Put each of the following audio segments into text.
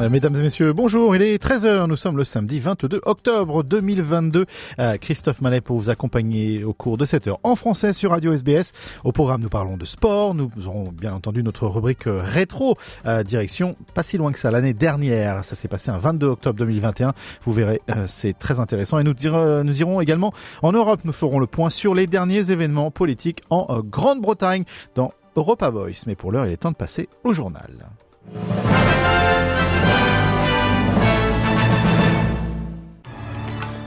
Mesdames et messieurs, bonjour, il est 13h, nous sommes le samedi 22 octobre 2022. Euh, Christophe Mallet pour vous accompagner au cours de cette heure en français sur Radio SBS. Au programme, nous parlons de sport, nous aurons bien entendu notre rubrique euh, rétro, direction pas si loin que ça, l'année dernière, ça s'est passé un 22 octobre 2021, vous verrez, c'est très intéressant. Et nous irons également en Europe, nous ferons le point sur les derniers événements politiques en Grande-Bretagne dans Europa Voice. Mais pour l'heure, il est temps de passer au journal.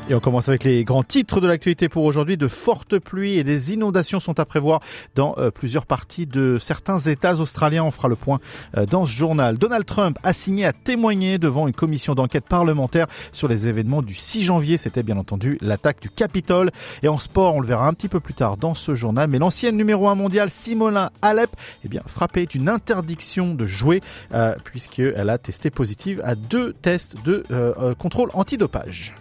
Et on commence avec les grands titres de l'actualité pour aujourd'hui. De fortes pluies et des inondations sont à prévoir dans euh, plusieurs parties de certains États australiens. On fera le point euh, dans ce journal. Donald Trump a signé à témoigner devant une commission d'enquête parlementaire sur les événements du 6 janvier. C'était bien entendu l'attaque du Capitole. Et en sport, on le verra un petit peu plus tard dans ce journal. Mais l'ancienne numéro 1 mondiale, Simona Alep, eh bien, frappée d'une interdiction de jouer euh, puisqu'elle a testé positive à deux tests de euh, contrôle antidopage.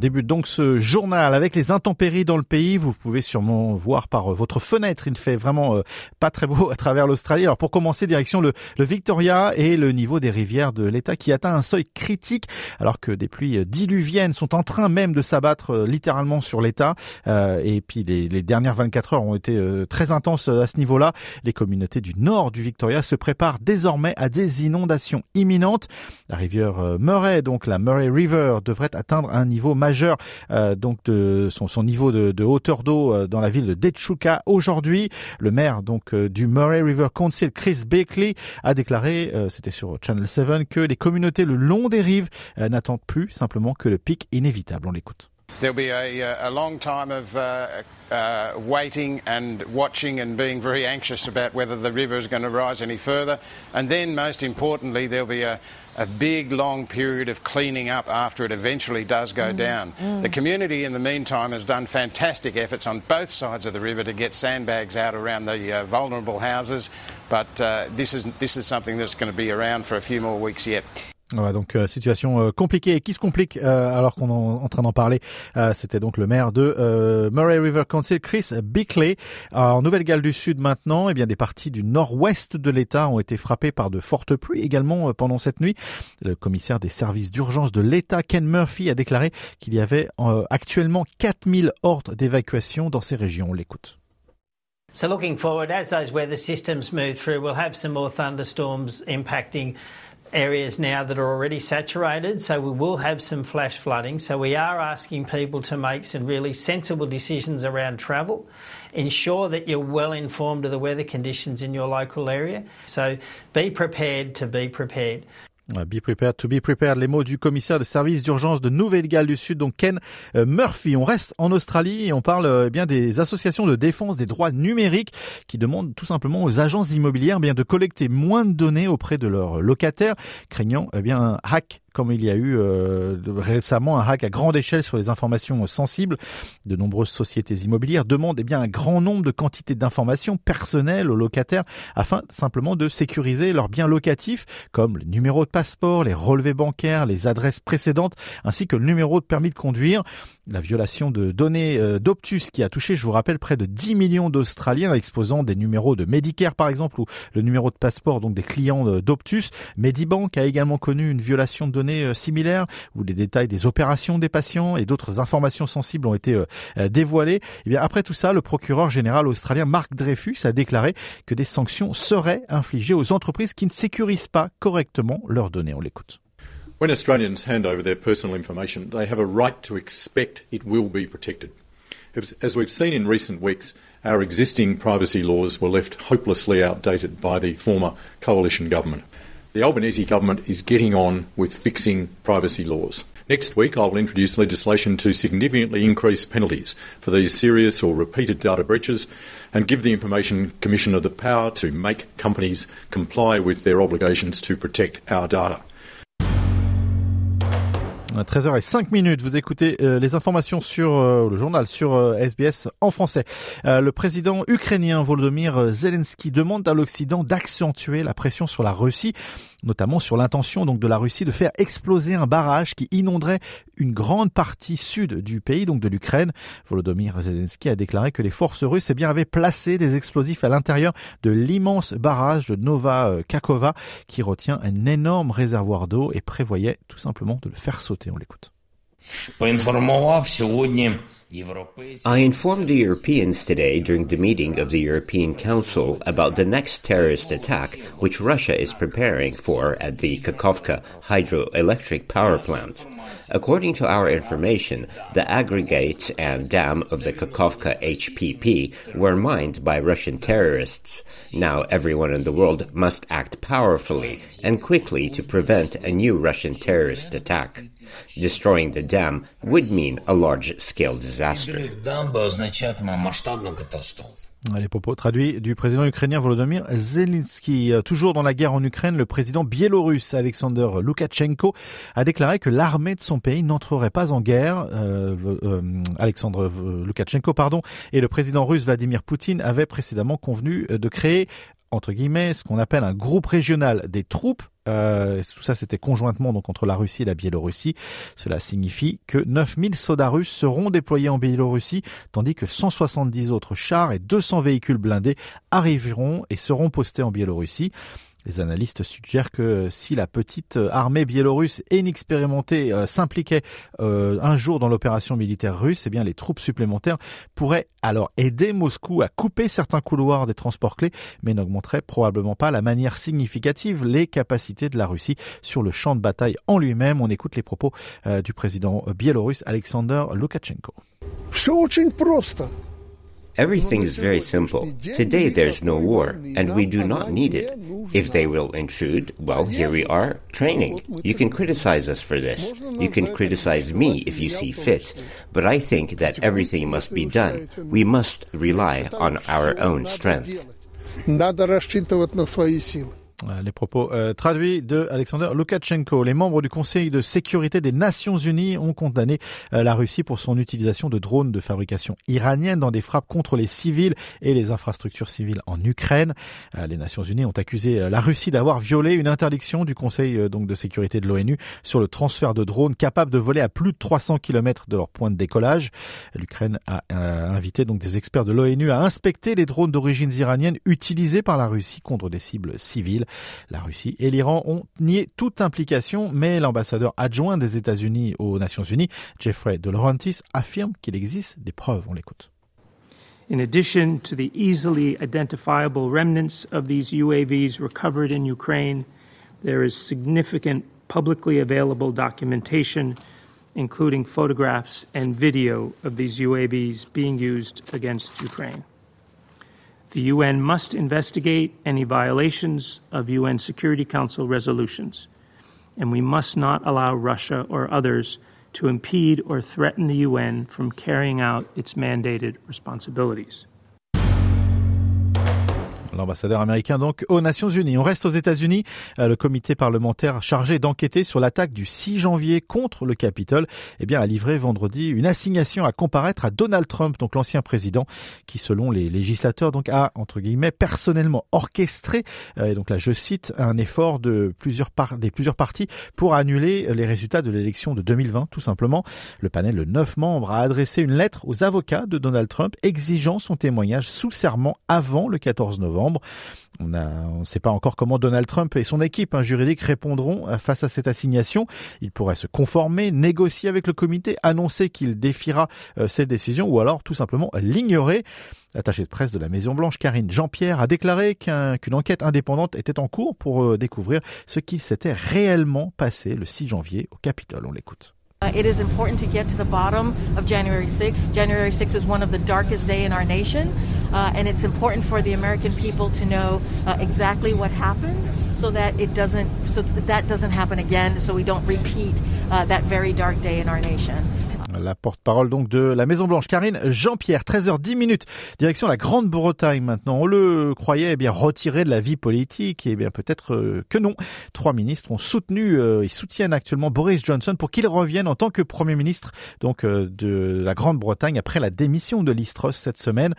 Débute donc ce journal avec les intempéries dans le pays. Vous pouvez sûrement voir par votre fenêtre, il ne fait vraiment euh, pas très beau à travers l'Australie. Alors pour commencer, direction le, Victoria et le niveau des rivières de l'État qui atteint un seuil critique alors que des pluies diluviennes sont en train même de s'abattre euh, littéralement sur l'État. Euh, et puis les, les, dernières 24 heures ont été très intenses à ce niveau-là. Les communautés du nord du Victoria se préparent désormais à des inondations imminentes. La rivière Murray, donc la Murray River, devrait atteindre un niveau majeur euh, donc de son, son niveau de, de hauteur d'eau euh, dans la ville de Dechuka aujourd'hui. Le maire donc euh, du Murray River Council, Chris Bakley, a déclaré, c'était sur Channel 7, que les communautés le long des rives n'attendent plus simplement que le pic inévitable. On l'écoute. There'll be a, uh, a long time of uh, uh, waiting and watching and being very anxious about whether the river is going to rise any further. And then, most importantly, there'll be a, a big, long period of cleaning up after it eventually does go mm. down. Mm. The community, in the meantime, has done fantastic efforts on both sides of the river to get sandbags out around the uh, vulnerable houses, but uh, this, is, this is something that's going to be around for a few more weeks yet. Voilà, donc euh, situation euh, compliquée et qui se complique euh, alors qu'on est en, train d'en parler. C'était donc le maire de Murray River Council, Chris Bickley. en Nouvelle-Galles du Sud maintenant, eh bien des parties du nord-ouest de l'État ont été frappées par de fortes pluies également pendant cette nuit. Le commissaire des services d'urgence de l'État, Ken Murphy, a déclaré qu'il y avait actuellement 4000 ordres d'évacuation dans ces régions. On l'écoute. So looking forward, as those weather systems move through, we'll have some more thunderstorms impacting areas now that are already saturated, so we will have some flash flooding. So we are asking people to make some really sensible decisions around travel. Ensure that you're well informed of the weather conditions in your local area. So be prepared to be prepared. Be prepared to be prepared, les mots du commissaire de service d'urgence de Nouvelle-Galles du Sud, donc Ken euh, Murphy. On reste en Australie et on parle euh, eh bien des associations de défense des droits numériques qui demandent tout simplement aux agences immobilières eh bien de collecter moins de données auprès de leurs locataires, craignant eh bien un hack comme il y a eu euh, récemment un hack à grande échelle sur les informations sensibles. De nombreuses sociétés immobilières demandent eh bien, un grand nombre de quantités d'informations personnelles aux locataires afin simplement de sécuriser leurs biens locatifs comme le numéro de passeport, les relevés bancaires, les adresses précédentes ainsi que le numéro de permis de conduire. La violation de données euh, d'Optus qui a touché, je vous rappelle, près de 10 millions d'Australiens exposant des numéros de Medicare par exemple ou le numéro de passeport donc des clients d'Optus. Medibank a également connu une violation de données euh, similaires où les détails des opérations des patients et d'autres informations sensibles ont été euh, dévoilés. Et eh bien après tout ça, le procureur général australien Mark Dreyfus a déclaré que des sanctions seraient infligées aux entreprises qui ne sécurisent pas correctement leurs données. On l'écoute. When Australians hand over their personal information, they have a right to expect it will be protected. As we've seen in recent weeks, our existing privacy laws were left hopelessly outdated by the former coalition government. The Albanese government is getting on with fixing privacy laws. Next week, I will introduce legislation to significantly increase penalties for these serious or repeated data breaches and give the Information Commissioner the power to make companies comply with their obligations to protect our data. 13h05 minutes, vous écoutez euh, les informations sur euh, le journal sur SBS euh, en français. le président ukrainien Volodymyr Zelensky demande à l'Occident d'accentuer la pression sur la Russie notamment sur l'intention donc de la Russie de faire exploser un barrage qui inonderait une grande partie sud du pays, donc de l'Ukraine. Volodymyr Zelensky a déclaré que les forces russes eh bien, avaient placé des explosifs à l'intérieur de l'immense barrage de Nova Kakova qui retient un énorme réservoir d'eau et prévoyait tout simplement de le faire sauter. On l'écoute. I informed the Europeans today during the meeting of the European Council about the next terrorist attack which Russia is preparing for at the Kakovka hydroelectric power plant. According to our information, the aggregates and dam of the Kakovka HPP were mined by Russian terrorists. Now everyone in the world must act powerfully and quickly to prevent a new Russian terrorist attack. Destroying the dam would mean a large-scale disaster. Les propos traduits du président ukrainien Volodymyr Zelensky. Toujours dans la guerre en Ukraine, le président biélorusse Alexander Loukachenko a déclaré que l'armée de son pays n'entrerait pas en guerre. Euh, euh, Alexandre Loukachenko, pardon, et le président russe Vladimir Poutine avaient précédemment convenu de créer entre guillemets, ce qu'on appelle un groupe régional des troupes. Euh, tout ça, c'était conjointement donc entre la Russie et la Biélorussie. Cela signifie que 9000 soldats russes seront déployés en Biélorussie, tandis que 170 autres chars et 200 véhicules blindés arriveront et seront postés en Biélorussie. Les analystes suggèrent que si la petite armée biélorusse inexpérimentée euh, s'impliquait euh, un jour dans l'opération militaire russe, eh les troupes supplémentaires pourraient alors aider Moscou à couper certains couloirs des transports clés, mais n'augmenteraient probablement pas la manière significative les capacités de la Russie sur le champ de bataille en lui-même. On écoute les propos euh, du président biélorusse Alexander Loukachenko. Everything is very simple. Today there's no war, and we do not need it. If they will intrude, well, here we are, training. You can criticize us for this. You can criticize me if you see fit. But I think that everything must be done. We must rely on our own strength. Les propos euh, traduits de Alexander Loukachenko. Les membres du Conseil de sécurité des Nations Unies ont condamné euh, la Russie pour son utilisation de drones de fabrication iranienne dans des frappes contre les civils et les infrastructures civiles en Ukraine. Euh, les Nations Unies ont accusé la Russie d'avoir violé une interdiction du Conseil donc de sécurité de l'ONU sur le transfert de drones capables de voler à plus de 300 km de leur point de décollage. L'Ukraine a invité donc des experts de l'ONU à inspecter les drones d'origine iranienne utilisés par la Russie contre des cibles civiles. La Russie et l'Iran ont nié toute implication, mais l'ambassadeur adjoint des États-Unis aux Nations Unies, Jeffrey De Laurentiis, affirme qu'il existe des preuves. On l'écoute. In addition to the easily identifiable remnants of these UAVs recovered in Ukraine, there is significant publicly available documentation, including photographs and video of these UAVs being used against Ukraine. The UN must investigate any violations of UN Security Council resolutions, and we must not allow Russia or others to impede or threaten the UN from carrying out its mandated responsibilities. L'ambassadeur américain donc aux Nations Unies. On reste aux États-Unis. Euh, le comité parlementaire chargé d'enquêter sur l'attaque du 6 janvier contre le Capitole eh bien, a livré vendredi une assignation à comparaître à Donald Trump, donc l'ancien président, qui selon les législateurs donc a entre guillemets personnellement orchestré, euh, et donc là je cite, un effort de plusieurs par des plusieurs partis pour annuler les résultats de l'élection de 2020, tout simplement. Le panel de neuf membres a adressé une lettre aux avocats de Donald Trump exigeant son témoignage sous serment avant le 14 novembre. On ne sait pas encore comment Donald Trump et son équipe hein, juridique répondront face à cette assignation. Il pourrait se conformer, négocier avec le comité, annoncer qu'il défiera cette décision ou alors tout simplement l'ignorer. L'attaché de presse de la Maison Blanche, Karine Jean-Pierre, a déclaré qu'une enquête indépendante était en cours pour découvrir ce qu'il s'était réellement passé le 6 janvier au Capitole. On l'écoute. Uh, it is important to get to the bottom of January 6th. January 6th is one of the darkest days in our nation, uh, and it's important for the American people to know uh, exactly what happened, so that it doesn't, so that, that doesn't happen again, so we don't repeat uh, that very dark day in our nation. La porte-parole donc de la Maison Blanche, Karine Jean-Pierre, 13h10 minutes, direction la Grande-Bretagne maintenant. On le croyait eh bien retiré de la vie politique, et eh bien peut-être euh, que non. Trois ministres ont soutenu euh, et soutiennent actuellement Boris Johnson pour qu'il revienne en tant que Premier ministre donc euh, de la Grande-Bretagne après la démission de Liz Truss cette semaine.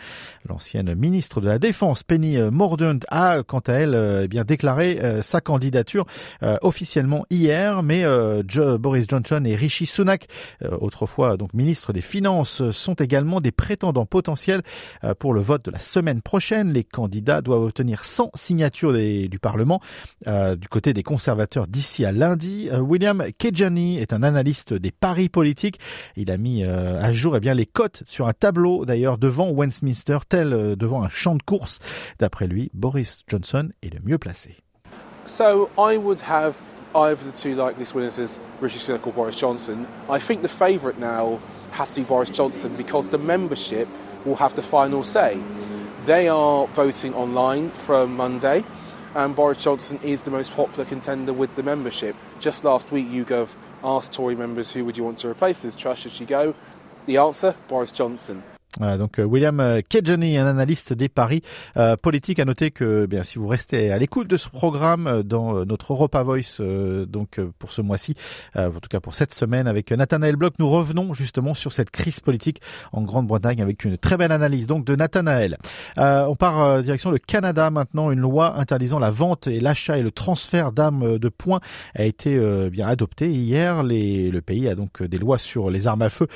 L'ancienne ministre de la Défense, Penny Mordaunt, a quant à elle eh bien déclaré sa candidature officiellement hier, mais Boris Johnson et Rishi Sunak, autrefois donc ministre des Finances, sont également des prétendants potentiels euh, pour le vote de la semaine prochaine. Les candidats doivent obtenir 100 signatures du Parlement euh, du côté des conservateurs d'ici à lundi. Euh, William Kejani est un analyste des paris politiques. Il a mis à jour eh bien, les cotes sur un tableau d'ailleurs devant Westminster, tel devant un champ de course. D'après lui, Boris Johnson est le mieux placé. So I would either the two likeliest winners is Rishi Sunak or Boris Johnson. I think the favourite now has to be Boris Johnson because the membership will have the final say. They are voting online from Monday, and Boris Johnson is the most popular contender with the membership. Just last week, YouGov asked Tory members who would you want to replace this trust should she go. The answer Boris Johnson. Donc euh, William euh, Kedjani, un analyste des paris euh, politiques, a noté que bien si vous restez à l'écoute de ce programme dans notre Europa Voice, donc pour ce mois-ci, en tout cas pour cette semaine avec Nathanaël Bloch, nous revenons justement sur cette crise politique en Grande-Bretagne avec une très belle analyse donc de Nathanaël. on part direction le Canada maintenant. Une loi interdisant la vente et l'achat et le transfert d'armes de poing a été bien adoptée hier. Le pays a donc des lois sur les armes à feu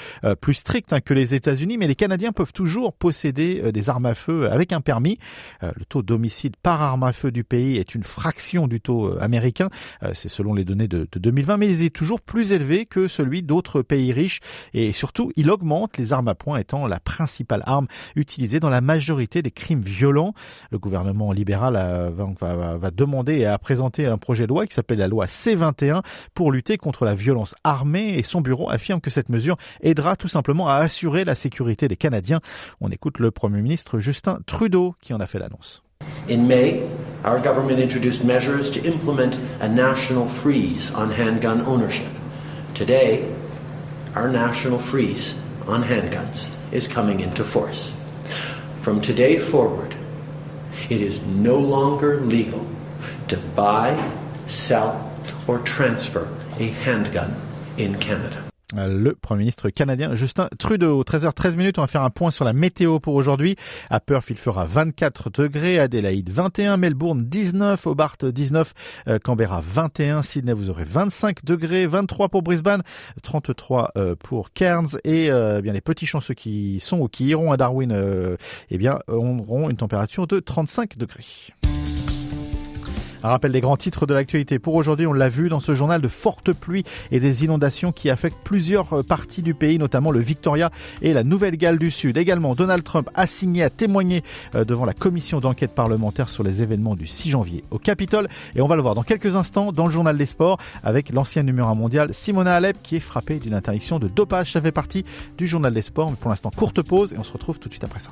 plus strictes hein, que les États-Unis, mais les Canadiens peuvent toujours posséder euh, des armes à feu avec un permis. Euh, le taux d'homicide par arme à feu du pays est une fraction du taux euh, américain. C'est selon les données de, 2020, mais il est toujours plus élevé que celui d'autres pays riches. Et surtout, il augmente, les armes à poing étant la principale arme utilisée dans la majorité des crimes violents. Le gouvernement libéral va, demander et a présenté un projet de loi qui s'appelle la loi C21 pour lutter contre la violence armée et son bureau affirme que cette mesure aidera tout simplement à assurer la sécurité des Canadiens On écoute le Premier ministre Justin Trudeau qui en a fait l'annonce. In May, our government introduced measures to implement a national freeze on handgun ownership. Today, our national freeze on handguns is coming into force. From today forward, it is no longer legal to buy, sell, or transfer a handgun in Canada. Le Premier ministre canadien Justin Trudeau. 13h13 minutes, on va faire un point sur la météo pour aujourd'hui. À Perth, il fera 24 degrés, Adélaïde 21, Melbourne 19, Hobart 19, euh, Canberra 21, Sydney vous aurez 25 degrés, 23 pour Brisbane, 33 euh, pour Cairns. Et euh, bien les petits chanceux qui sont ou qui iront à Darwin, eh bien auront une température de 35 degrés. Un rappel des grands titres de l'actualité. Pour aujourd'hui, on l'a vu dans ce journal de fortes pluies et des inondations qui affectent plusieurs euh, parties du pays, notamment le Victoria et la Nouvelle-Galles du Sud. Également, Donald Trump a signé à témoigner euh, devant la commission d'enquête parlementaire sur les événements du 6 janvier au Capitole. Et on va le voir dans quelques instants dans le journal des sports avec l'ancienne numéro 1 mondiale Simona Alep qui est frappée d'une interdiction de dopage. Ça fait partie du journal des sports. Mais pour l'instant, courte pause et on se retrouve tout de suite après ça.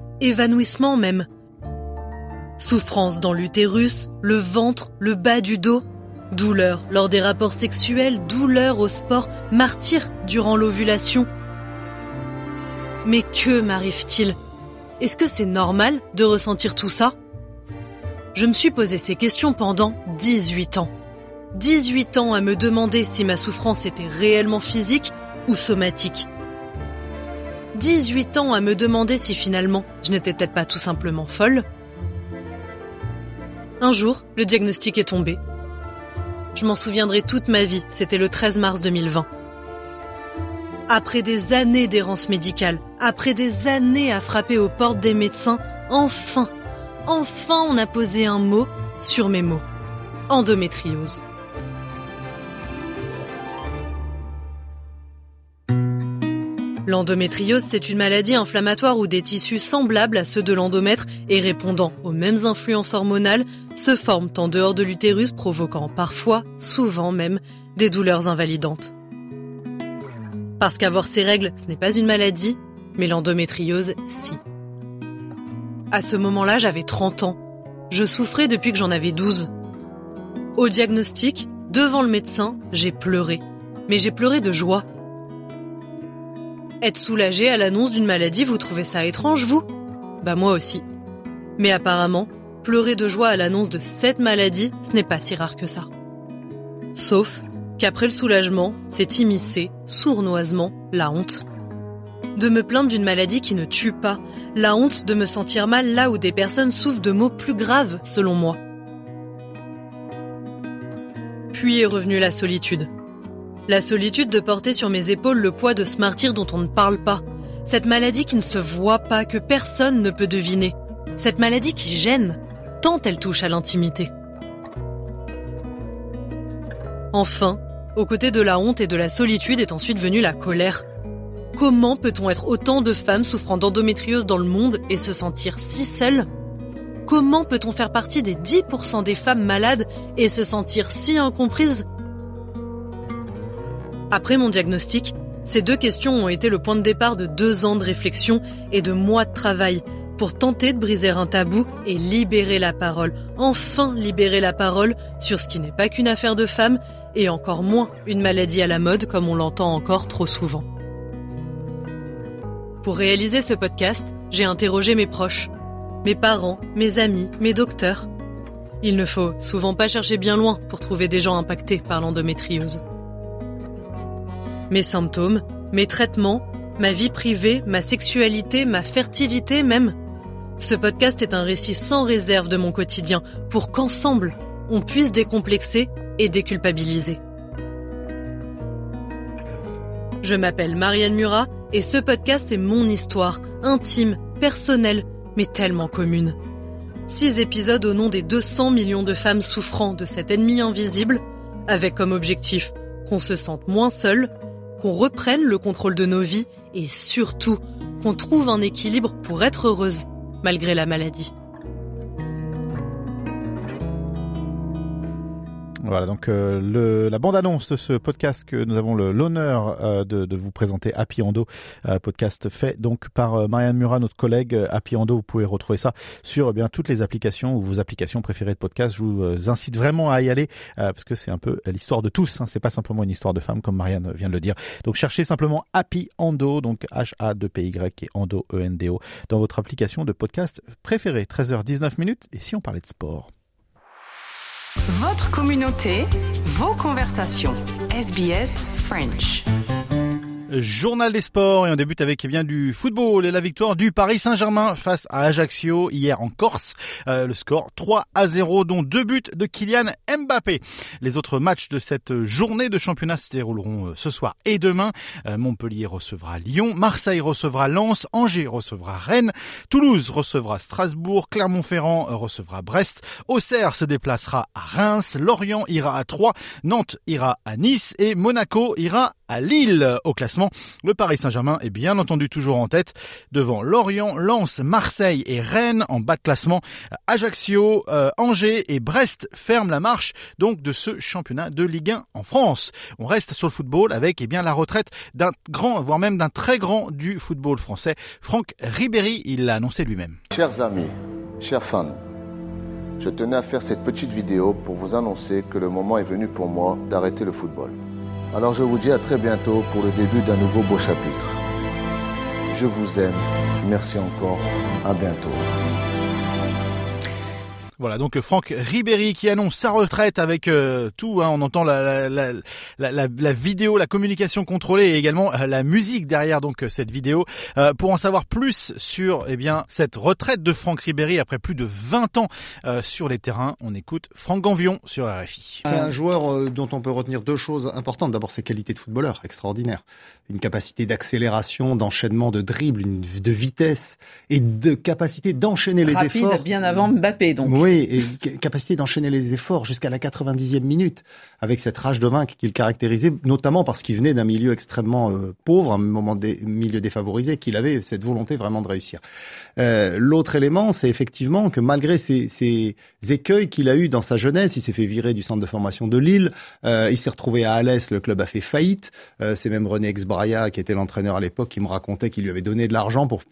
évanouissement même. Souffrance dans l'utérus, le ventre, le bas du dos. Douleur lors des rapports sexuels, douleur au sport, martyr durant l'ovulation. Mais que m'arrive-t-il? Est-ce que c'est normal de ressentir tout ça? Je me suis posé ces questions pendant 18 ans. 18 ans à me demander si ma souffrance était réellement physique ou somatique. 18 ans à me demander si finalement je n'étais peut-être pas tout simplement folle. Un jour, le diagnostic est tombé. Je m'en souviendrai toute ma vie, c'était le 13 mars 2020. Après des années d'errance médicale, après des années à frapper aux portes des médecins, enfin, enfin on a posé un mot sur mes mots. Endométriose. L'endométriose, c'est une maladie inflammatoire où des tissus semblables à ceux de l'endomètre et répondant aux mêmes influences hormonales se forment en dehors de l'utérus, provoquant parfois, souvent même, des douleurs invalidantes. Parce qu'avoir ces règles, ce n'est pas une maladie, mais l'endométriose, si. À ce moment-là, j'avais 30 ans. Je souffrais depuis que j'en avais 12. Au diagnostic, devant le médecin, j'ai pleuré. Mais j'ai pleuré de joie être soulagé à l'annonce d'une maladie, vous trouvez ça étrange, vous? Bah moi aussi. Mais apparemment, pleurer de joie à l'annonce de cette maladie, ce n'est pas si rare que ça. Sauf qu'après le soulagement, c'est immiscé, sournoisement, la honte. De me plaindre d'une maladie qui ne tue pas, la honte de me sentir mal là où des personnes souffrent de maux plus graves, selon moi. Puis est revenue la solitude. La solitude de porter sur mes épaules le poids de ce martyr dont on ne parle pas. Cette maladie qui ne se voit pas, que personne ne peut deviner. Cette maladie qui gêne, tant elle touche à l'intimité. Enfin, aux côtés de la honte et de la solitude est ensuite venue la colère. Comment peut-on être autant de femmes souffrant d'endométriose dans le monde et se sentir si seules Comment peut-on faire partie des 10% des femmes malades et se sentir si incomprises après mon diagnostic, ces deux questions ont été le point de départ de deux ans de réflexion et de mois de travail pour tenter de briser un tabou et libérer la parole, enfin libérer la parole sur ce qui n'est pas qu'une affaire de femmes et encore moins une maladie à la mode comme on l'entend encore trop souvent. Pour réaliser ce podcast, j'ai interrogé mes proches, mes parents, mes amis, mes docteurs. Il ne faut souvent pas chercher bien loin pour trouver des gens impactés par l'endométriose mes symptômes, mes traitements, ma vie privée, ma sexualité, ma fertilité même. Ce podcast est un récit sans réserve de mon quotidien pour qu'ensemble, on puisse décomplexer et déculpabiliser. Je m'appelle Marianne Murat et ce podcast est mon histoire, intime, personnelle, mais tellement commune. Six épisodes au nom des 200 millions de femmes souffrant de cet ennemi invisible, avec comme objectif qu'on se sente moins seul, qu'on reprenne le contrôle de nos vies et surtout qu'on trouve un équilibre pour être heureuse malgré la maladie. Voilà, donc euh, la bande-annonce de ce podcast que nous avons l'honneur euh, de, vous présenter, Happy Endo, euh, podcast fait donc par Marianne Murat, notre collègue Happy Endo. Vous pouvez retrouver ça sur eh bien toutes les applications ou vos applications préférées de podcast. Je vous incite vraiment à y aller parce que c'est un peu l'histoire de tous. Hein. C'est pas simplement une histoire de femme comme Marianne vient de le dire. Donc cherchez simplement Happy Endo, donc H A 2 P Y et Endo E dans votre application de podcast préférée. 13h19 minutes. Et si on parlait de sport? Votre communauté, vos conversations. SBS French. Journal des sports et on débute avec eh bien du football et la victoire du Paris Saint-Germain face à Ajaccio hier en Corse. Euh, le score 3 à 0 dont deux buts de Kylian Mbappé. Les autres matchs de cette journée de championnat se dérouleront euh, ce soir et demain. Euh, Montpellier recevra Lyon, Marseille recevra Lens, Angers recevra Rennes, Toulouse recevra Strasbourg, Clermont-Ferrand recevra Brest, Auxerre se déplacera à Reims, Lorient ira à Troyes, Nantes ira à Nice et Monaco ira à Lille au classement. Le Paris Saint-Germain est bien entendu toujours en tête devant Lorient, Lens, Marseille et Rennes en bas de classement. Ajaccio, euh, Angers et Brest ferment la marche donc de ce championnat de Ligue 1 en France. On reste sur le football avec eh bien la retraite d'un grand, voire même d'un très grand du football français, Franck Ribéry. Il l'a annoncé lui-même. Chers amis, chers fans, je tenais à faire cette petite vidéo pour vous annoncer que le moment est venu pour moi d'arrêter le football. Alors je vous dis à très bientôt pour le début d'un nouveau beau chapitre. Je vous aime. Merci encore. À bientôt. Voilà, donc Franck Ribéry qui annonce sa retraite avec euh, tout. Hein, on entend la, la, la, la, vidéo, la communication contrôlée et également euh, la musique derrière donc euh, cette vidéo. pour en savoir plus sur eh bien cette retraite de Franck Ribéry après plus de 20 ans sur les terrains, on écoute Franck Ganvion sur RFI. C'est un joueur dont on peut retenir deux choses importantes. D'abord ses qualités de footballeur extraordinaires, une capacité d'accélération, d'enchaînement, de dribble, une, de vitesse et de capacité d'enchaîner les efforts. bien avant Mbappé donc. Oui, et capacité d'enchaîner les efforts jusqu'à la 90e minute, avec cette rage de vaincre qu'il caractérisait, notamment parce qu'il venait d'un milieu extrêmement euh, pauvre, un moment des milieu défavorisé, qu'il avait cette volonté vraiment de réussir. Euh, L'autre élément, c'est effectivement que malgré ces, ces écueils qu'il a eu dans sa jeunesse, il s'est fait virer du centre de formation de Lille, euh, il s'est retrouvé à Alès, le club a fait faillite. Euh, c'est même René Exbraia, qui était l'entraîneur à l'époque, qui me racontait qu'il lui avait donné de l'argent pour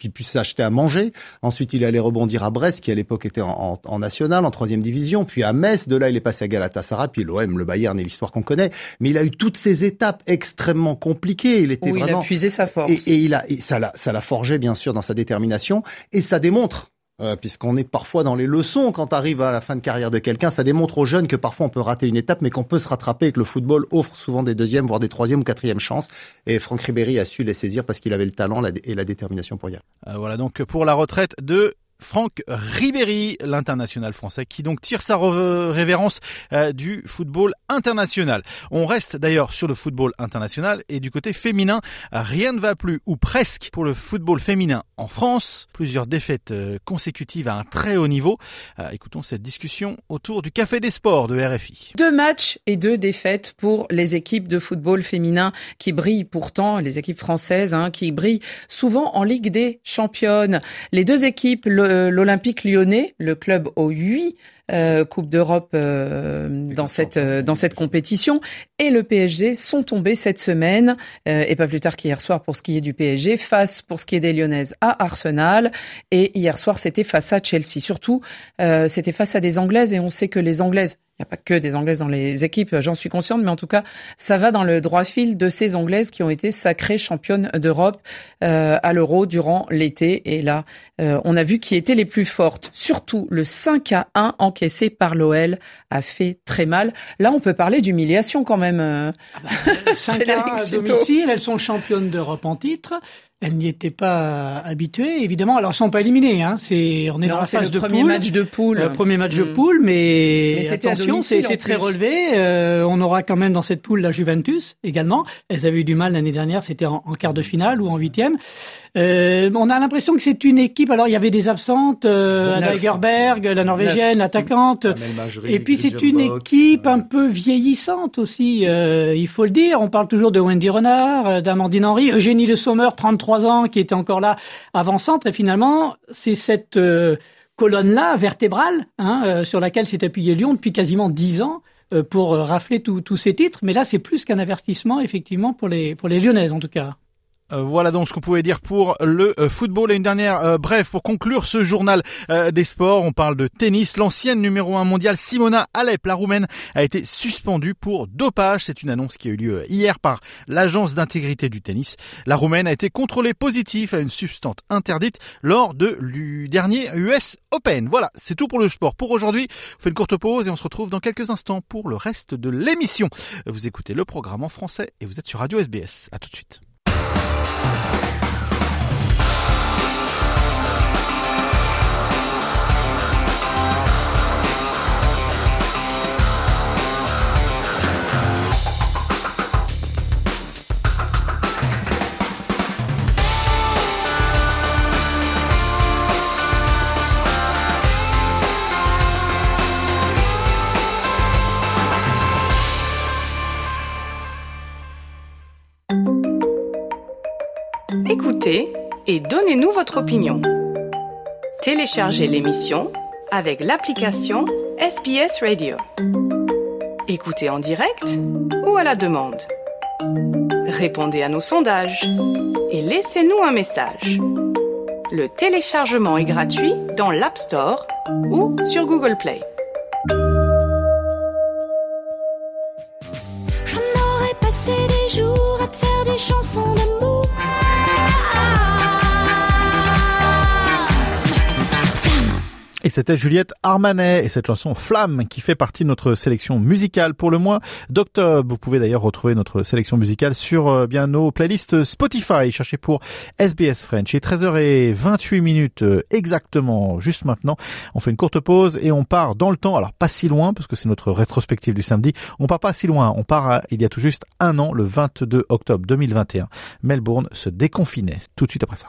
qu'il puisse s'acheter à manger. Ensuite, il allait rebondir à Brest, qui à l'époque était en, en, en national, en troisième division, puis à Metz. De là, il est passé à Galatasaray, puis l'OM, le Bayern et l'histoire qu'on connaît. Mais il a eu toutes ces étapes extrêmement compliquées. Il était Où vraiment. Il a puisé sa force. Et, et il a, et ça l'a, ça l'a forgé bien sûr dans sa détermination, et ça démontre euh, puisqu'on est parfois dans les leçons quand arrive à la fin de carrière de quelqu'un. Ça démontre aux jeunes que parfois on peut rater une étape, mais qu'on peut se rattraper et que le football offre souvent des deuxièmes, voire des troisièmes ou quatrièmes chances. Et Franck Ribéry a su les saisir parce qu'il avait le talent et la détermination pour y aller. Euh, voilà donc pour la retraite de Franck Ribéry, l'international français, qui donc tire sa révérence euh, du football international. On reste d'ailleurs sur le football international et du côté féminin, rien ne va plus, ou presque, pour le football féminin en France. Plusieurs défaites euh, consécutives à un très haut niveau. Euh, écoutons cette discussion autour du Café des Sports de RFI. Deux matchs et deux défaites pour les équipes de football féminin qui brillent pourtant, les équipes françaises, hein, qui brillent souvent en Ligue des Championnes. Les deux équipes, le l'Olympique lyonnais, le club aux huit euh, Coupe d'Europe euh, dans cette euh, dans cette compétition. Et le PSG sont tombés cette semaine euh, et pas plus tard qu'hier soir pour ce qui est du PSG face pour ce qui est des Lyonnaises à Arsenal. Et hier soir c'était face à Chelsea. Surtout euh, c'était face à des Anglaises et on sait que les Anglaises n'y a pas que des Anglaises dans les équipes, j'en suis consciente, mais en tout cas, ça va dans le droit fil de ces Anglaises qui ont été sacrées championnes d'Europe euh, à l'Euro durant l'été. Et là, euh, on a vu qui étaient les plus fortes. Surtout, le 5 à 1 encaissé par l'OL a fait très mal. Là, on peut parler d'humiliation quand même. Euh, ah bah, 5 à 1 à domicile, elles sont championnes d'Europe en titre. Elles n'y étaient pas habituées, évidemment. Alors, elles sont pas éliminées. Hein. C'est, on est non, dans la phase le de premier poule. match de poule. Euh, premier match de Mm. poule, mais, Mais attention, c'est, très relevé. Euh, on aura quand même dans cette poule la Juventus également. Elles avaient eu du mal l'année dernière, c'était en, en quart de finale ou en huitième. Euh, on a l'impression que c'est une équipe. Alors, il y avait des absentes, euh, Anna Neuf. Egerberg, la norvégienne, l'attaquante. Et puis c'est une équipe un peu vieillissante aussi, euh, il faut le dire. On parle toujours de Wendy Renard, euh, d'Amandine Henry, Eugénie Le Sommer, 33 ans, qui était encore là avant-centre. Et finalement, c'est cette euh, colonne-là, vertébrale, hein, euh, sur laquelle s'est appuyé Lyon depuis quasiment 10 ans euh, pour rafler tous tous ces titres. Mais là, c'est plus qu'un avertissement, effectivement, pour les, pour les Lyonnaises, en tout cas. Euh, voilà donc ce qu'on pouvait dire pour le euh, football. Et une dernière euh, bref pour conclure ce journal euh, des sports. On parle de tennis. L'ancienne numéro 1 mondiale Simona Alep, la roumaine, a été suspendue pour dopage. C'est une annonce qui a eu lieu hier par l'agence d'intégrité du tennis. La roumaine a été contrôlée positive à une substance interdite lors de du dernier US Open. Voilà, c'est tout pour le sport pour aujourd'hui. On fait une courte pause et on se retrouve dans quelques instants pour le reste de l'émission. Vous écoutez le programme en français et vous êtes sur Radio SBS. À tout de suite. Et donnez-nous votre opinion. Téléchargez l'émission avec l'application SBS Radio. Écoutez en direct ou à la demande. Répondez à nos sondages et laissez-nous un message. Le téléchargement est gratuit dans l'App Store ou sur Google Play. C'était Juliette Armanet et cette chanson Flamme qui fait partie de notre sélection musicale pour le mois d'octobre. Vous pouvez d'ailleurs retrouver notre sélection musicale sur euh, bien nos playlists Spotify. Cherchez pour SBS French. Et 13h28 minutes euh, exactement juste maintenant. On fait une courte pause et on part dans le temps. Alors pas si loin parce que c'est notre rétrospective du samedi. On part pas si loin. On part il y a tout juste un an, le 22 octobre 2021. Melbourne se déconfinait. Tout de suite après ça.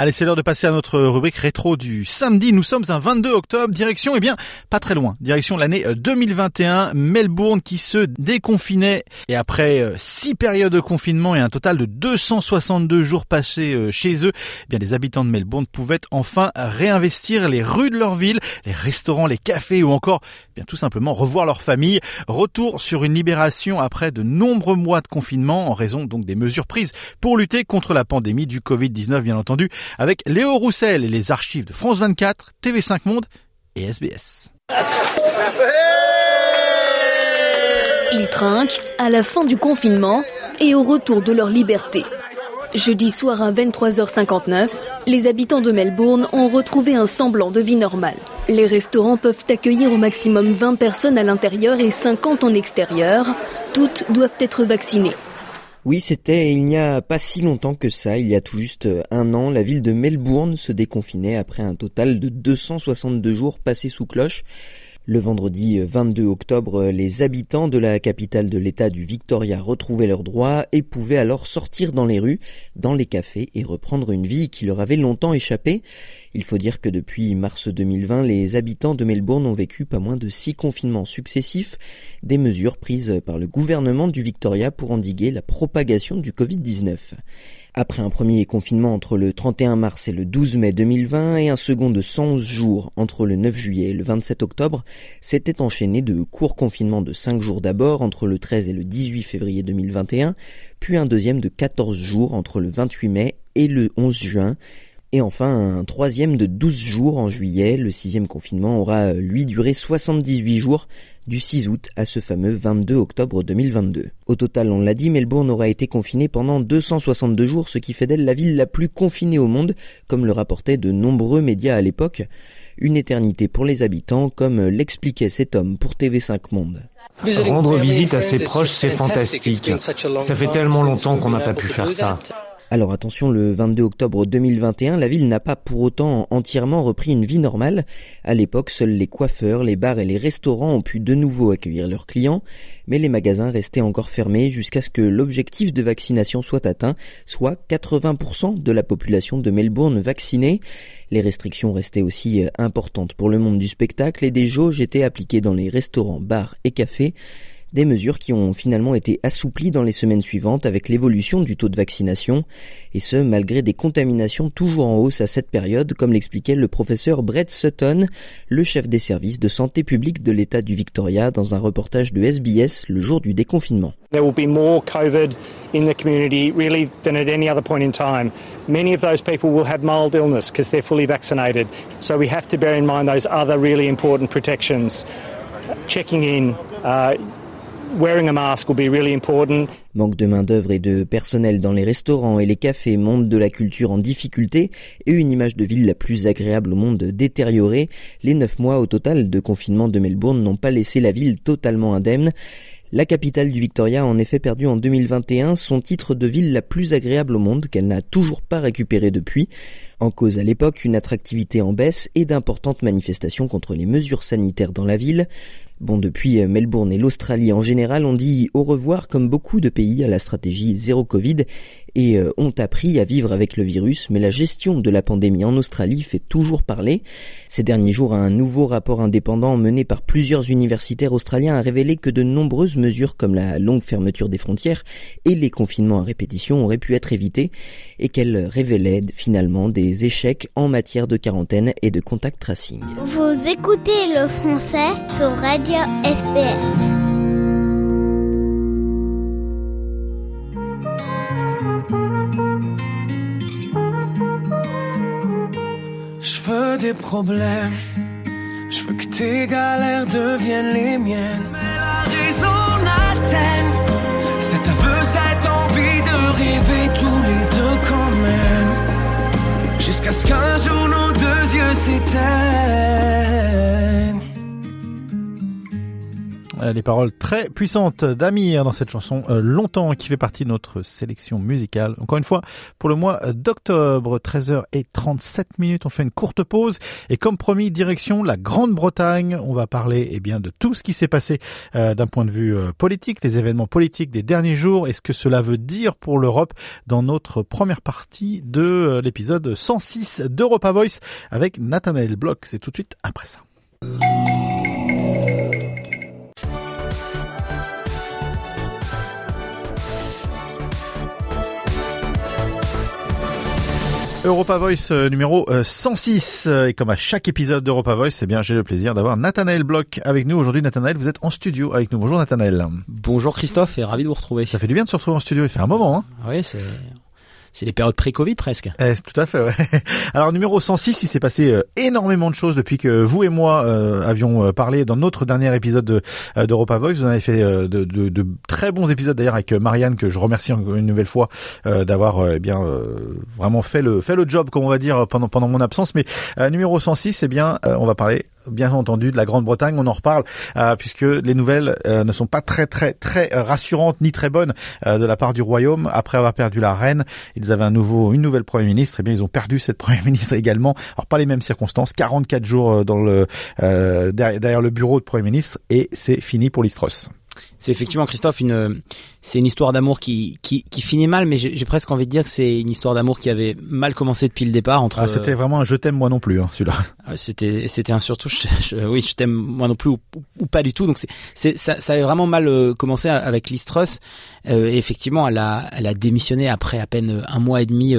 Allez, c'est l'heure de passer à notre rubrique rétro du samedi. Nous sommes un 22 octobre, direction, eh bien, pas très loin, direction l'année 2021, euh, Melbourne qui se déconfinait. Et après euh, six périodes de confinement et un total de 262 jours passés euh, chez eux, eh bien, les habitants de Melbourne pouvaient enfin réinvestir les rues de leur ville, les restaurants, les cafés ou encore, eh bien, tout simplement revoir leur famille. Retour sur une libération après de nombreux mois de confinement en raison donc des mesures prises pour lutter contre la pandémie du Covid-19, bien entendu avec Léo Roussel et les archives de France 24, TV5 Monde et SBS. Ils trinquent à la fin du confinement et au retour de leur liberté. Jeudi soir à 23h59, les habitants de Melbourne ont retrouvé un semblant de vie normale. Les restaurants peuvent accueillir au maximum 20 personnes à l'intérieur et 50 en extérieur. Toutes doivent être vaccinées. Oui, c'était il n'y a pas si longtemps que ça, il y a tout juste euh, un an, la ville de Melbourne se déconfinait après un total de 262 jours passés sous cloche. Le vendredi 22 euh, octobre, euh, les habitants de la capitale de l'État du Victoria retrouvaient leurs droits et pouvaient alors sortir dans les rues, dans les cafés et reprendre une vie qui leur avait longtemps échappé. Il faut dire que depuis mars 2020, les habitants de Melbourne ont vécu pas moins de six confinements successifs, des mesures prises par le gouvernement du Victoria pour endiguer la propagation du Covid-19. Après un premier confinement entre le 31 mars et le 12 mai 2020 et un second de 111 jours entre le 9 juillet et le 27 octobre, s'était enchaîné de courts confinements de 5 jours d'abord entre le 13 et le 18 février 2021, puis un deuxième de 14 jours entre le 28 mai et le 11 juin, et enfin, un troisième de 12 jours en juillet. Le sixième confinement aura, lui, duré 78 jours, du 6 août à ce fameux 22 octobre 2022. Au total, on l'a dit, Melbourne aura été confinée pendant 262 jours, ce qui fait d'elle la ville la plus confinée au monde, comme le rapportaient de nombreux médias à l'époque. Une éternité pour les habitants, comme l'expliquait cet homme pour TV5 Monde. Rendre visite à ses proches, c'est fantastique. Ça fait tellement longtemps qu'on n'a pas pu faire ça. Alors attention, le 22 octobre 2021, la ville n'a pas pour autant entièrement repris une vie normale. À l'époque, seuls les coiffeurs, les bars et les restaurants ont pu de nouveau accueillir leurs clients, mais les magasins restaient encore fermés jusqu'à ce que l'objectif de vaccination soit atteint, soit 80% de la population de Melbourne vaccinée. Les restrictions restaient aussi euh, importantes pour le monde du spectacle et des jauges étaient appliquées dans les restaurants, bars et cafés. Des mesures qui ont finalement été assouplies dans les semaines suivantes avec l'évolution du taux de vaccination, et ce malgré des contaminations toujours en hausse à cette période, comme l'expliquait le professeur Brett Sutton, le chef des services de santé publique de l'État du Victoria, dans un reportage de SBS le jour du déconfinement. There will be more COVID in the community really than at any other point in time. Many of those people will have mild illness because they're fully vaccinated. So we have to bear in mind those other really important protections. Checking in, uh, Wearing a mask will be really important. Manque de main-d'œuvre et de personnel dans les restaurants et les cafés, monde de la culture en difficulté et une image de ville la plus agréable au monde détériorée. Les neuf mois au total de confinement de Melbourne n'ont pas laissé la ville totalement indemne. La capitale du Victoria a en effet perdu en 2021 son titre de ville la plus agréable au monde qu'elle n'a toujours pas récupéré depuis. En cause à l'époque une attractivité en baisse et d'importantes manifestations contre les mesures sanitaires dans la ville. Bon, depuis euh, Melbourne et l'Australie en général, on dit au revoir comme beaucoup de pays à la stratégie zéro Covid et euh, ont appris à vivre avec le virus, mais la gestion de la pandémie en Australie fait toujours parler. Ces derniers jours, un nouveau rapport indépendant mené par plusieurs universitaires australiens a révélé que de nombreuses mesures comme la longue fermeture des frontières et les confinements à répétition auraient pu être évitées et qu'elles révélaient finalement des des échecs en matière de quarantaine et de contact tracing. Vous écoutez le français sur Radio SPS. Je veux des problèmes. Je veux que tes galères deviennent les miennes. Mais la raison n'atteigne cet aveu, cette envie de rêver tous Jusqu'à ce qu'un jour nos deux yeux s'éteignent. Euh, Les paroles très puissantes d'Amir dans cette chanson euh, longtemps qui fait partie de notre sélection musicale. Encore une fois, pour le mois d'octobre, 13h37 minutes, on fait une courte pause et comme promis, direction la Grande-Bretagne. On va parler eh bien de tout ce qui s'est passé euh, d'un point de vue politique, les événements politiques des derniers jours et ce que cela veut dire pour l'Europe dans notre première partie de l'épisode 106 d'Europa Voice avec Nathanael Bloch. C'est tout de suite après ça. Europa Voice euh, numéro euh, 106 euh, et comme à chaque épisode d'Europa Voice, eh bien j'ai le plaisir d'avoir Nathanaël Bloch avec nous aujourd'hui. Nathanaël, vous êtes en studio avec nous. Bonjour Nathanaël. Bonjour Christophe et ravi de vous retrouver. Ça fait du bien de se retrouver en studio. Il fait un moment. Hein oui, c'est c'est les périodes pré-Covid presque. Eh, tout à fait. Ouais. Alors numéro 106, il s'est passé euh, énormément de choses depuis que vous et moi euh, avions euh, parlé dans notre dernier épisode de d'Europa Voice. Vous en avez fait de, de, de, très bons épisodes d'ailleurs avec Marianne que je remercie encore une nouvelle fois d'avoir eh bien vraiment fait le fait le job comme on va dire pendant pendant mon absence. Mais numéro 106, eh bien on va parler bien entendu de la Grande-Bretagne. On en reparle euh, puisque les nouvelles euh, ne sont pas très très très rassurantes ni très bonnes euh, de la part du royaume. Après avoir perdu la reine, ils avaient un nouveau une nouvelle premier ministre. Et bien ils ont perdu cette premier ministre également. Alors pas les mêmes circonstances. 44 jours euh, dans le euh, derrière le bureau de premier ministre et c'est fini pour l'Istros. C'est effectivement Christophe une c'est une histoire d'amour qui, qui qui finit mal, mais j'ai presque envie de dire que c'est une histoire d'amour qui avait mal commencé depuis le départ entre. Ah, c'était vraiment un je t'aime moi non plus hein, celui-là. Ah, c'était c'était un surtout je, je, oui je t'aime moi non plus ou, ou, pas du tout donc c'est ça, ça avait vraiment mal euh, commencé avec Listrus. Euh, et effectivement elle a elle a démissionné après à peine un mois et demi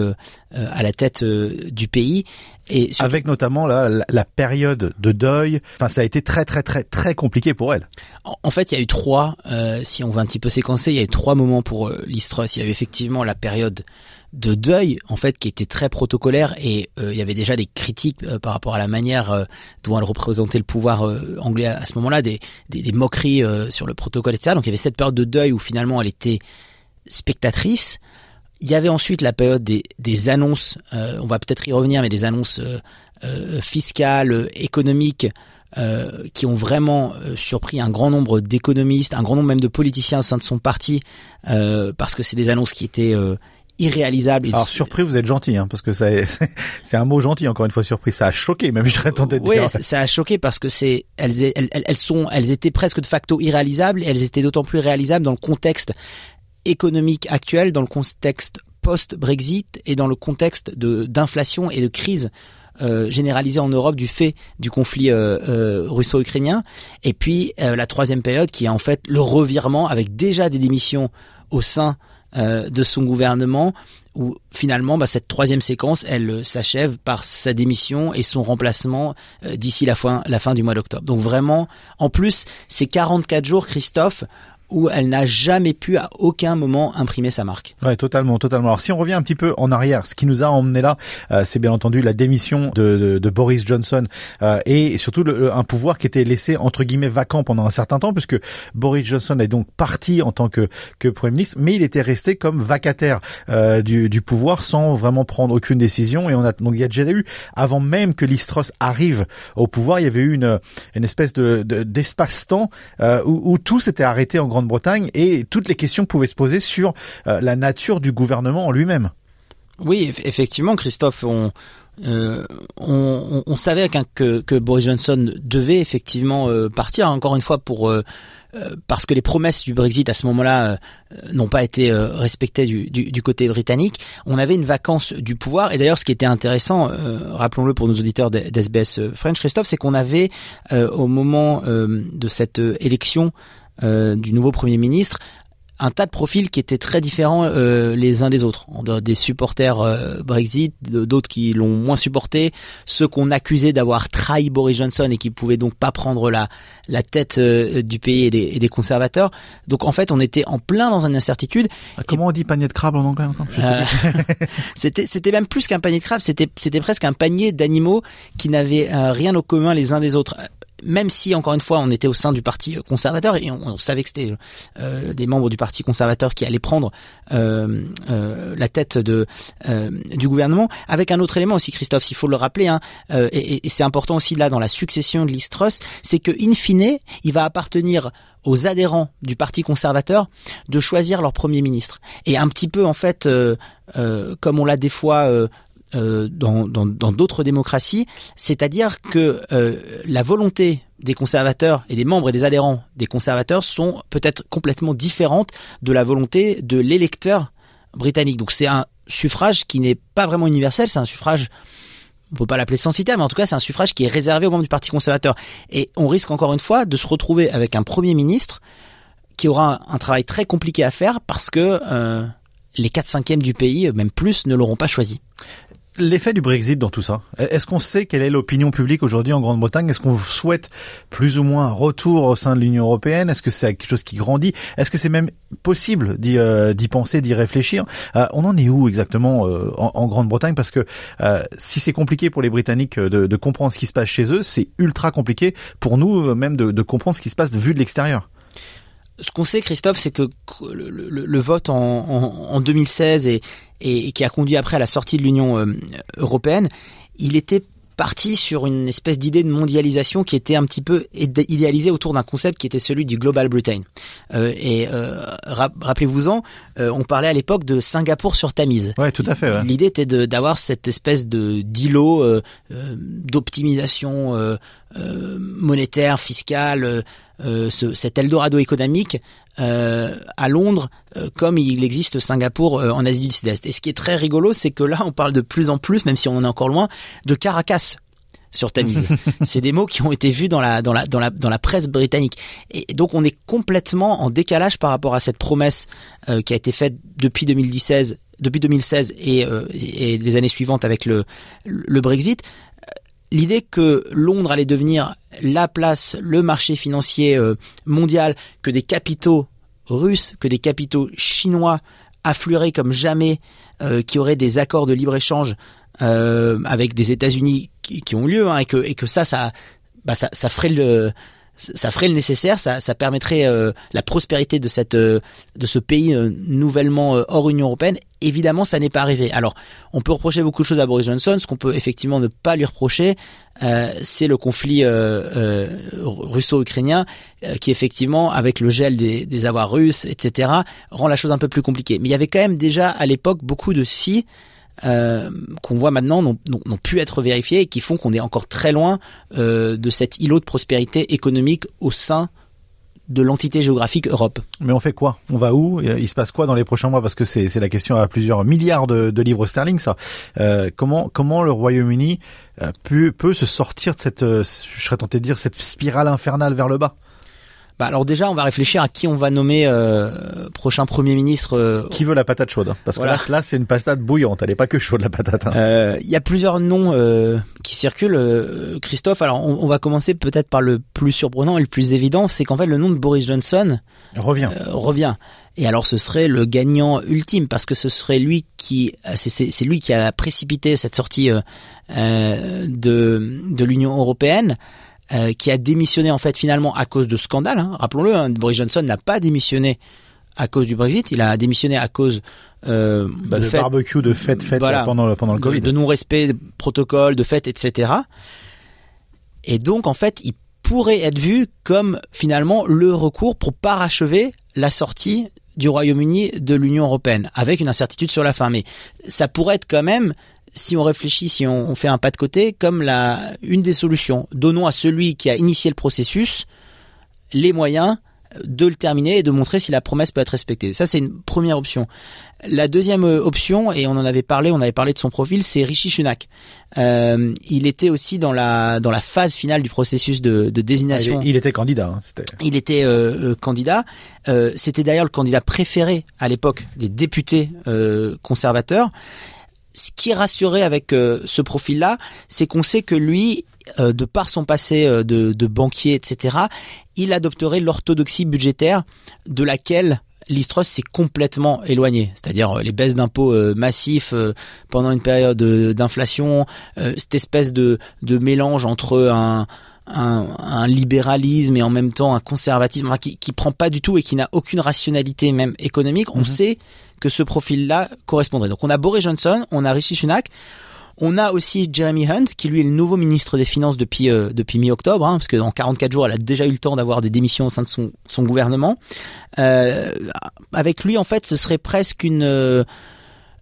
euh, à la tête euh, du pays et avec notamment la, la, la, période de deuil. Enfin ça a été très très très très compliqué pour elle. En, en fait il y a eu trois euh, si on veut un petit peu séquencer il y a eu trois moments pour euh. Il y avait effectivement la période de deuil en fait qui était très protocolaire et euh, il y avait déjà des critiques euh, par rapport à la manière euh, dont elle représentait le pouvoir anglais à, ce moment-là, des, des, moqueries sur le protocole etc. Donc il y avait cette période de deuil où finalement elle était spectatrice. Il y avait ensuite la période des, des annonces, on va peut-être y revenir, mais des annonces fiscales, économiques euh, qui ont vraiment euh, surpris un grand nombre d'économistes, un grand nombre même de politiciens au sein de son parti, euh, parce que c'est des annonces qui étaient euh, irréalisables. Alors surpris, vous êtes gentil, hein, parce que c'est c'est un mot gentil. Encore une fois, surpris, ça a choqué. Même je serais tenté de oui, dire. ça a choqué parce que c'est elles, elles, elles sont elles étaient presque de facto irréalisables et elles étaient d'autant plus réalisables dans le contexte économique actuel, dans le contexte post-Brexit et dans le contexte de d'inflation et de crise euh, généralisée en Europe du fait du conflit euh, euh, russo-ukrainien. Et puis euh, la troisième période qui est en fait le revirement avec déjà des démissions au sein de son gouvernement où finalement bah, cette troisième séquence elle s'achève par sa démission et son remplacement d'ici la fin, la fin du mois d'octobre. Donc vraiment, en plus, ces 44 jours, Christophe, où elle n'a jamais pu à aucun moment imprimer sa marque. Ouais, totalement, totalement. Alors si on revient un petit peu en arrière, ce qui nous a emmené là, euh, c'est bien entendu la démission de, de, de Boris Johnson euh, et surtout le, un pouvoir qui était laissé entre guillemets vacant pendant un certain temps, puisque Boris Johnson est donc parti en tant que que premier ministre, mais il était resté comme vacataire euh, du, du pouvoir sans vraiment prendre aucune décision. Et on a donc il y a déjà eu avant même que Listros arrive au pouvoir, il y avait eu une une espèce de d'espace-temps de, où, où tout s'était arrêté en grande Grande-Bretagne et toutes les questions pouvaient se poser sur euh, la nature du gouvernement en lui-même. Oui, effectivement, Christophe, on, euh, savait que, que, Boris Johnson devait effectivement euh, partir, encore une fois, pour parce que les promesses du Brexit à ce moment-là n'ont pas été respectées du, du, du, côté britannique. On avait une vacance du pouvoir. Et d'ailleurs, ce qui était intéressant, rappelons-le pour nos auditeurs d'SBS French, Christophe, c'est qu'on avait au moment de cette élection euh, du nouveau Premier ministre un tas de profils qui étaient très différents euh, les uns des autres. Des supporters euh, Brexit, d'autres qui l'ont moins supporté, ceux qu'on accusait d'avoir trahi Boris Johnson et qui pouvaient donc pas prendre la la tête euh, du pays et des, et des, conservateurs. Donc en fait, on était en plein dans une incertitude. Ah, comment on dit panier de crabe en anglais C'était c'était même plus qu'un panier de crabe, c'était c'était presque un panier d'animaux qui n'avaient rien au commun les uns des autres même si encore une fois on était au sein du parti conservateur et on, savait que c'était euh, des membres du parti conservateur qui allaient prendre euh, euh, la tête de du gouvernement, avec un autre élément aussi, Christophe, s'il faut le rappeler, hein, et, c'est important aussi là dans la succession de l'Istros, c'est que in fine, il va appartenir aux adhérents du Parti conservateur de choisir leur premier ministre. Et un petit peu en fait, comme on l'a des fois euh, dans d'autres démocraties, c'est-à-dire que euh, la volonté des conservateurs et des membres et des adhérents des conservateurs sont peut-être complètement différentes de la volonté de l'électeur britannique. Donc c'est un suffrage qui n'est pas vraiment universel, c'est un suffrage on peut pas l'appeler censitaire, mais en tout cas, c'est un suffrage qui est réservé aux membres du Parti conservateur. Et on risque encore une fois de se retrouver avec un Premier ministre qui aura un, travail très compliqué à faire parce que euh, les 4 cinquièmes du pays, même plus, ne l'auront pas choisi. L'effet du Brexit dans tout ça, est-ce qu'on sait quelle est l'opinion publique aujourd'hui en Grande-Bretagne? Est-ce qu'on souhaite plus ou moins retour au sein de l'Union européenne? Est-ce que c'est quelque chose qui grandit? Est-ce que c'est même possible d'y euh, penser, d'y réfléchir? Euh, On en est où exactement euh, en, Grande-Bretagne? Parce que si c'est compliqué pour les Britanniques de, comprendre ce qui se passe chez eux, c'est ultra compliqué pour nous même de, comprendre ce qui se passe vue de l'extérieur. Ce qu'on sait, Christophe, c'est que le, vote en, en 2016 et, et, qui a conduit après à la sortie de l'Union euh, européenne, il était parti sur une espèce d'idée de mondialisation qui était un petit peu idéalisée autour d'un concept qui était celui du Global Britain. Euh, et euh, rappelez-vous-en, euh, on parlait à l'époque de Singapour sur Tamise. Ouais, tout à fait. Ouais. L'idée était d'avoir cette espèce de d'îlot d'optimisation monétaire, fiscale, ce, cet Eldorado économique à Londres, comme il existe Singapour en Asie du Sud-Est. Et ce qui est très rigolo, c'est que là, on parle de plus en plus, même si on en est encore loin, de Caracas sur Tamise. c'est des mots qui ont été vus dans la, dans la, dans la, dans la presse britannique. Et donc on est complètement en décalage par rapport à cette promesse euh, qui a été faite depuis 2016, depuis 2016 et, euh, et les années suivantes avec le, le Brexit. L'idée que Londres allait devenir la place, le marché financier euh, mondial, que des capitaux russes, que des capitaux chinois afflueraient comme jamais, qui auraient des accords de libre-échange avec des États-Unis qui, ont lieu hein, et que et que ça ça bah ça, ça ferait le ça ferait le nécessaire, ça, ça permettrait euh, la prospérité de cette euh, de ce pays euh, nouvellement hors Union européenne. Évidemment, ça n'est pas arrivé. Alors, on peut reprocher beaucoup de choses à Boris Johnson. Ce qu'on peut effectivement ne pas lui reprocher, c'est le conflit russo-ukrainien, qui effectivement, avec le gel des, des avoirs russes, etc., rend la chose un peu plus compliquée. Mais il y avait quand même déjà à l'époque beaucoup de si euh, qu'on voit maintenant n'ont pu être vérifiés et qui font qu'on est encore très loin euh, de cet îlot de prospérité économique au sein de l'entité géographique Europe. Mais on fait quoi? On va où? Il se passe quoi dans les prochains mois? Parce que c'est la question à plusieurs milliards de, livres sterling, ça. Euh, comment comment le Royaume-Uni peut, se sortir de cette, serais tenté de dire, cette spirale infernale vers le bas? Bah alors déjà, on va réfléchir à qui on va nommer euh, prochain premier ministre. Euh, qui veut la patate chaude Parce que là, là c'est une patate bouillante. Elle n'est pas que chaude la patate. Hein. Euh, il y a plusieurs noms euh, qui circulent. Christophe, alors on, on va commencer peut-être par le plus surprenant et le plus évident, c'est qu'en fait le nom de Boris Johnson revient. revient. Et alors ce serait le gagnant ultime parce que ce serait lui qui c'est lui qui a précipité cette sortie de de l'Union européenne. Euh, qui a démissionné en fait finalement à cause de scandales. Hein. Rappelons-le, hein, Boris Johnson n'a pas démissionné à cause du Brexit, il a démissionné à cause euh, bah, de, de barbecue, de fêtes fêtes pendant le pendant le Covid, de, non-respect de protocole, de fêtes, etc. Et donc en fait, il pourrait être vu comme finalement le recours pour parachever la sortie du Royaume-Uni de l'Union européenne, avec une incertitude sur la fin. Mais ça pourrait être quand même si on réfléchit, si on, fait un pas de côté, comme la, une des solutions. Donnons à celui qui a initié le processus les moyens de le terminer et de montrer si la promesse peut être respectée. Ça, c'est une première option. La deuxième euh, option, et on en avait parlé, on avait parlé de son profil, c'est Rishi Sunak. Euh, il était aussi dans la dans la phase finale du processus de, de désignation. Ah, il, était candidat. Hein, il était euh, candidat. C'était d'ailleurs le candidat préféré à l'époque des députés conservateurs. Ce qui est rassuré avec ce profil-là, c'est qu'on sait que lui, de par son passé de, de banquier, etc., il adopterait l'orthodoxie budgétaire de laquelle Listros s'est complètement éloigné, c'est-à-dire euh, les baisses d'impôts euh, massifs euh, pendant une période d'inflation, cette espèce de, de mélange entre un, un, libéralisme et en même temps un conservatisme qui, qui prend pas du tout et qui n'a aucune rationalité même économique. On mhm. sait que ce profil-là correspondrait. Donc on a Boris Johnson, on a Rishi Sunak. On a aussi Jeremy Hunt, qui lui est le nouveau ministre des Finances depuis euh, depuis mi-octobre, hein, parce que dans 44 jours, elle a déjà eu le temps d'avoir des démissions au sein de son, son gouvernement. Euh, avec lui, en fait, ce serait presque une euh,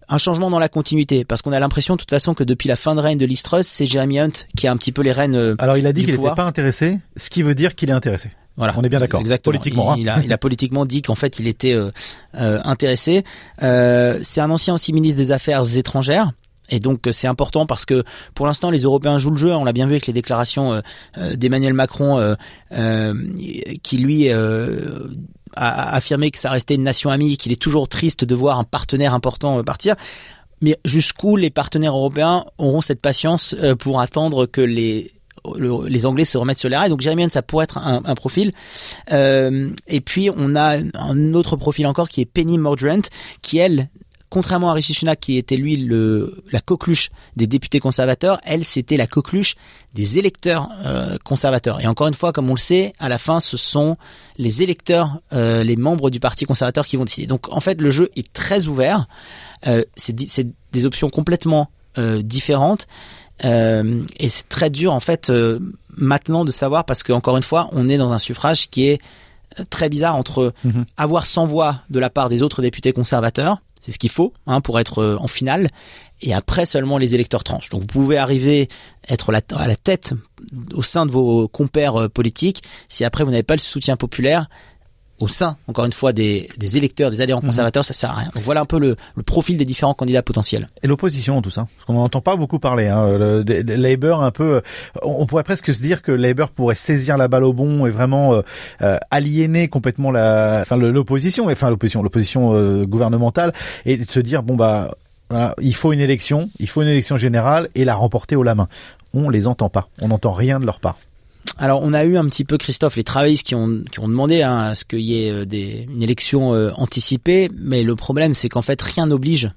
un changement dans la continuité, parce qu'on a l'impression de toute façon que depuis la fin de règne de Listrus, c'est Jeremy Hunt qui a un petit peu les rênes. Euh, Alors il a dit qu'il n'était pas intéressé, ce qui veut dire qu'il est intéressé. Voilà, on est bien d'accord. Exactement. Politiquement, il, hein. a, il, a, politiquement dit qu'en fait il était euh, intéressé. Euh, c'est un ancien aussi ministre des Affaires étrangères. Et donc c'est important parce que pour l'instant les Européens jouent le jeu. On l'a bien vu avec les déclarations euh, euh, d'Emmanuel Macron, euh, qui lui a affirmé que ça restait une nation amie, qu'il est toujours triste de voir un partenaire important partir. Mais jusqu'où les partenaires européens auront cette patience pour attendre que les les Anglais se remettent sur les rails? Donc Jeremy Hunt, ça pourrait être un, profil. et puis on a un autre profil encore qui est Penny Mordaunt, qui elle contrairement à Rishi Sunak qui était lui le, la coqueluche des députés conservateurs, elle c'était la coqueluche des électeurs euh, conservateurs. Et encore une fois, comme on le sait, à la fin, ce sont les électeurs, euh, les membres du parti conservateur qui vont décider. Donc en fait, le jeu est très ouvert. Euh, c'est des options complètement différentes. et c'est très dur en fait maintenant de savoir parce que encore une fois, on est dans un suffrage qui est très bizarre entre mhm. avoir sans voix de la part des autres députés conservateurs c'est ce qu'il faut hein, pour être euh, en finale. Et après seulement les électeurs tranchent. Donc vous pouvez arriver être à la tête au sein de vos compères euh, politiques. Si après vous n'avez pas le soutien populaire, au sein, encore une fois, des, électeurs, des adhérents mhm. conservateurs, ça sert à rien. Donc voilà un peu le, profil des différents candidats potentiels. Et l'opposition, tout ça, parce qu'on n'entend pas beaucoup parler. Hein. Le, Labour, un peu, on pourrait presque se dire que Labour pourrait saisir la balle au bon et vraiment euh, euh, aliéner complètement la, enfin l'opposition, enfin l'opposition, l'opposition euh, gouvernementale, et de se dire bon bah voilà, il faut une élection, il faut une élection générale et la remporter au la main. On les entend pas, on n'entend rien de leur part. Alors on a eu un petit peu Christophe les travaillistes qui ont qui ont demandé hein, à ce qu'il y ait euh, des, une élection euh, anticipée, mais le problème c'est qu'en fait rien n'oblige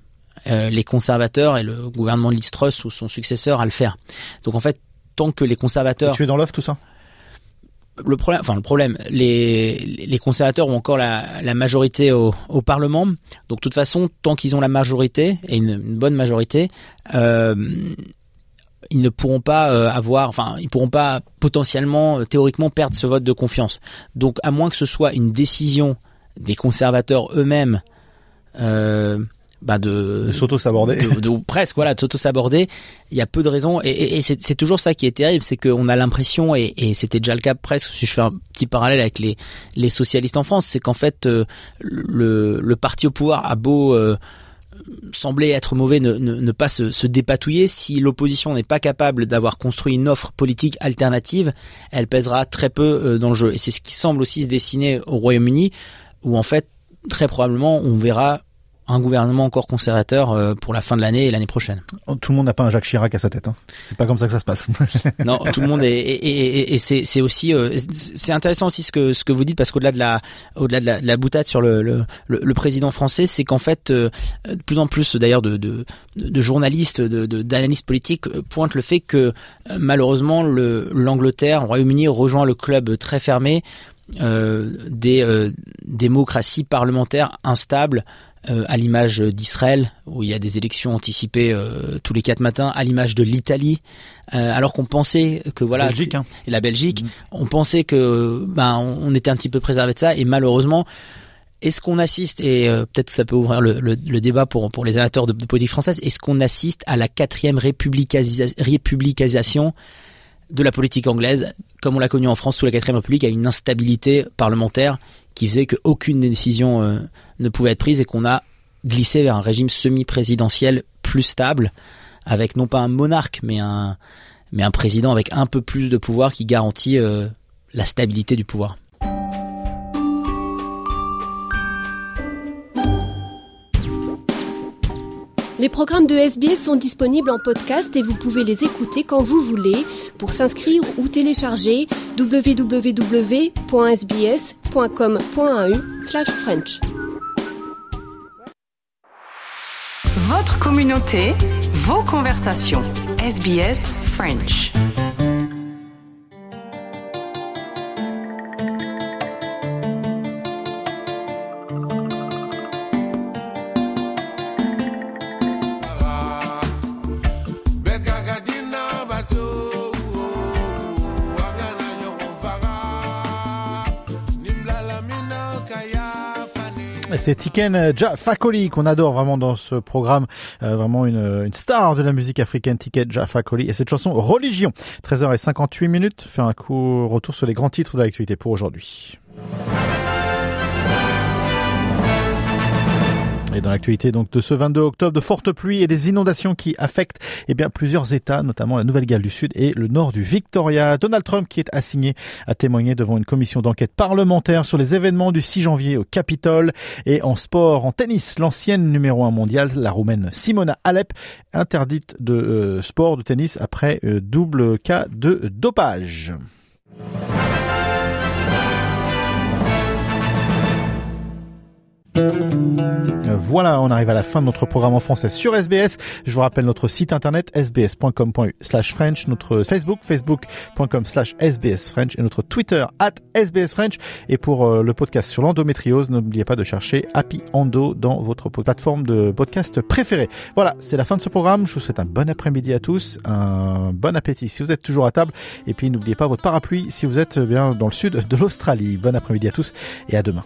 euh, les conservateurs et le gouvernement de Listrus ou son successeur à le faire. Donc en fait tant que les conservateurs tu es dans l'offre tout ça? Le problème, enfin le problème, les, les conservateurs ont encore la, la majorité au, au, Parlement. Donc de toute façon, tant qu'ils ont la majorité et une, une bonne majorité, euh, ils ne pourront pas euh, avoir, enfin, ils pourront pas potentiellement, euh, théoriquement, perdre ce vote de confiance. Donc, à moins que ce soit une décision des conservateurs eux-mêmes, euh, bah de, de s'auto-saborder, de, presque voilà, de s'auto-saborder. Il y a peu de raisons, et, et, c'est toujours ça qui est terrible, c'est qu'on a l'impression, et, et c'était déjà le cas presque, si je fais un petit parallèle avec les les socialistes en France, c'est qu'en fait le, le parti au pouvoir a beau sembler être mauvais, ne, ne, pas se, se, dépatouiller. Si l'opposition n'est pas capable d'avoir construit une offre politique alternative, elle pèsera très peu euh, dans le jeu. Et c'est ce qui semble aussi se dessiner au Royaume-Uni, où en fait, très probablement, on verra un gouvernement encore conservateur euh, pour la fin de l'année et l'année prochaine. Oh, tout le monde n'a pas un Jacques Chirac à sa tête. Hein. C'est pas comme ça que ça se passe. non, tout le monde est et, et, et c'est aussi euh, c'est intéressant aussi ce que ce que vous dites parce qu'au-delà de la au-delà de, la, de la boutade sur le le, le, président français, c'est qu'en fait euh, de plus en plus d'ailleurs de, de, de journalistes, de d'analystes politiques pointent le fait que malheureusement le l'Angleterre, le Royaume-Uni rejoint le club très fermé euh, des euh, démocraties parlementaires instables euh, à l'image d'Israël, où il y a des élections anticipées euh, tous les quatre matins, à l'image de l'Italie, euh, alors qu'on pensait que voilà, Belgique, hein. et la Belgique, mm. on pensait que ben on était un petit peu préservé de ça, et malheureusement, est-ce qu'on assiste et peut-être que ça peut ouvrir le, le, le, débat pour pour les amateurs de, de politique française, est-ce qu'on assiste à la quatrième républicanisation de la politique anglaise, comme on l'a connu en France sous la quatrième République, à une instabilité parlementaire qui faisait qu'aucune décision euh, ne pouvait être prise et qu'on a glissé vers un régime semi-présidentiel plus stable, avec non pas un monarque, mais un, mais un président avec un peu plus de pouvoir qui garantit euh, la stabilité du pouvoir. Les programmes de SBS sont disponibles en podcast et vous pouvez les écouter quand vous voulez. Pour s'inscrire ou télécharger, www.sbs.com.au/french. Votre communauté, vos conversations. SBS French. C'est Tiken Ja Fakoli qu'on adore vraiment dans ce programme, euh, vraiment une, une, star de la musique africaine, Tiken Ja Fakoli et cette chanson Religion. 13h58 minutes, fait un coup retour sur les grands titres de l'actualité pour aujourd'hui. Et dans l'actualité donc de ce 22 octobre, de fortes pluies et des inondations qui affectent eh bien plusieurs États, notamment la Nouvelle-Galles du Sud et le nord du Victoria. Donald Trump qui est assigné à témoigner devant une commission d'enquête parlementaire sur les événements du 6 janvier au Capitole. Et en sport, en tennis, l'ancienne numéro 1 mondiale, la roumaine Simona Alep, interdite de euh, sport de tennis après euh, double cas de dopage. Voilà, on arrive à la fin de notre programme en français sur SBS. Je vous rappelle notre site internet sbs.com.u slash French, notre Facebook, facebook.com slash SBS French et notre Twitter at SBS French. Et pour euh, le podcast sur l'endométriose, n'oubliez pas de chercher Happy Endo dans votre plateforme de podcast préférée. Voilà, c'est la fin de ce programme. Je vous souhaite un bon après-midi à tous, un bon appétit si vous êtes toujours à table. Et puis n'oubliez pas votre parapluie si vous êtes bien dans le sud de l'Australie. Bon après-midi à tous et à demain.